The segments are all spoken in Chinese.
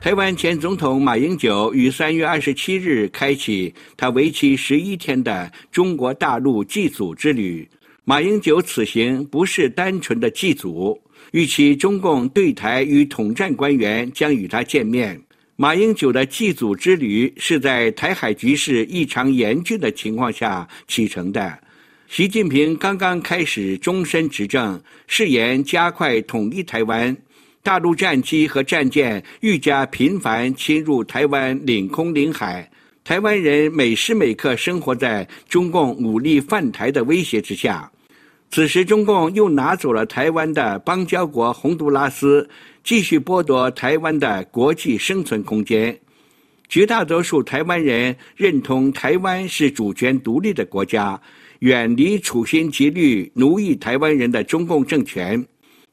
台湾前总统马英九于三月二十七日开启他为期十一天的中国大陆祭祖之旅。马英九此行不是单纯的祭祖，预期中共对台与统战官员将与他见面。马英九的祭祖之旅是在台海局势异常严峻的情况下启程的。习近平刚刚开始终身执政，誓言加快统一台湾，大陆战机和战舰愈加频繁侵入台湾领空领海，台湾人每时每刻生活在中共武力犯台的威胁之下。此时，中共又拿走了台湾的邦交国洪都拉斯，继续剥夺台湾的国际生存空间。绝大多数台湾人认同台湾是主权独立的国家。远离处心积虑奴役台湾人的中共政权，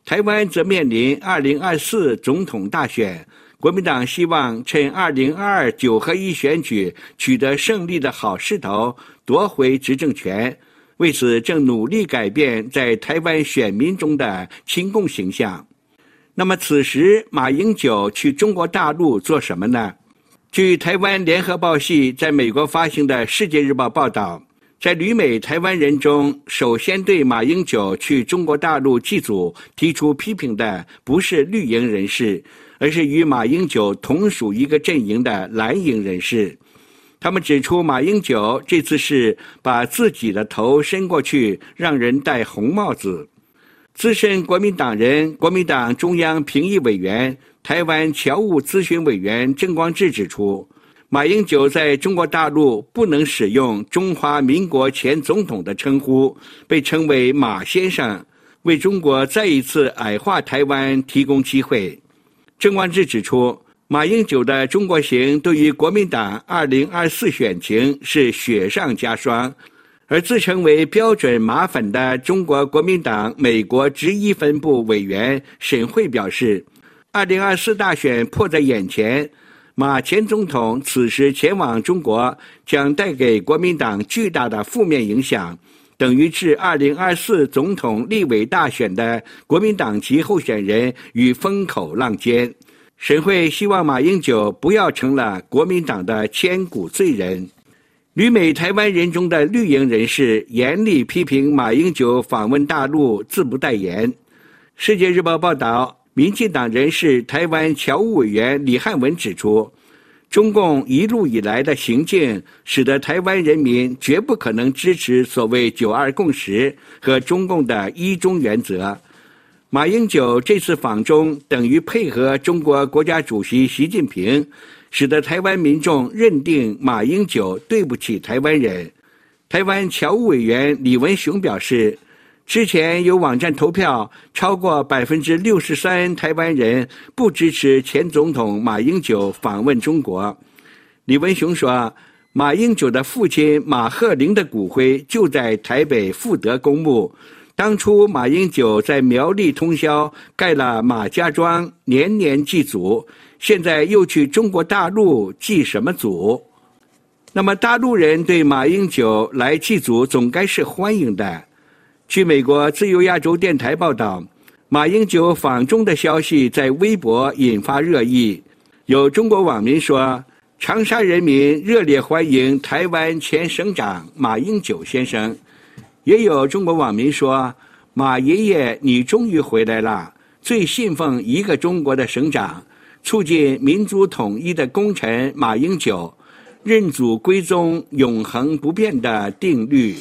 台湾则面临二零二四总统大选。国民党希望趁二零二二九合一选举取得胜利的好势头，夺回执政权。为此，正努力改变在台湾选民中的亲共形象。那么，此时马英九去中国大陆做什么呢？据台湾联合报系在美国发行的《世界日报》报道。在旅美台湾人中，首先对马英九去中国大陆祭祖提出批评的，不是绿营人士，而是与马英九同属一个阵营的蓝营人士。他们指出，马英九这次是把自己的头伸过去，让人戴红帽子。资深国民党人、国民党中央评议委员、台湾侨务咨询委员郑光志指出。马英九在中国大陆不能使用“中华民国前总统”的称呼，被称为“马先生”，为中国再一次矮化台湾提供机会。郑光志指出，马英九的中国行对于国民党二零二四选情是雪上加霜，而自称为标准马粉的中国国民党美国直一分部委员沈慧表示，二零二四大选迫在眼前。马前总统此时前往中国，将带给国民党巨大的负面影响，等于置二零二四总统立委大选的国民党籍候选人于风口浪尖。沈慧希望马英九不要成了国民党的千古罪人。旅美台湾人中的绿营人士严厉批评马英九访问大陆，自不待言。世界日报报道。民进党人士台湾侨务委员李汉文指出，中共一路以来的行径，使得台湾人民绝不可能支持所谓“九二共识”和中共的一中原则。马英九这次访中，等于配合中国国家主席习近平，使得台湾民众认定马英九对不起台湾人。台湾侨务委员李文雄表示。之前有网站投票，超过百分之六十三台湾人不支持前总统马英九访问中国。李文雄说，马英九的父亲马鹤龄的骨灰就在台北富德公墓。当初马英九在苗栗通宵盖了马家庄，年年祭祖，现在又去中国大陆祭什么祖？那么大陆人对马英九来祭祖总该是欢迎的。据美国自由亚洲电台报道，马英九访中的消息在微博引发热议。有中国网民说：“长沙人民热烈欢迎台湾前省长马英九先生。”也有中国网民说：“马爷爷，你终于回来了！最信奉一个中国的省长，促进民族统一的功臣马英九，认祖归宗，永恒不变的定律。”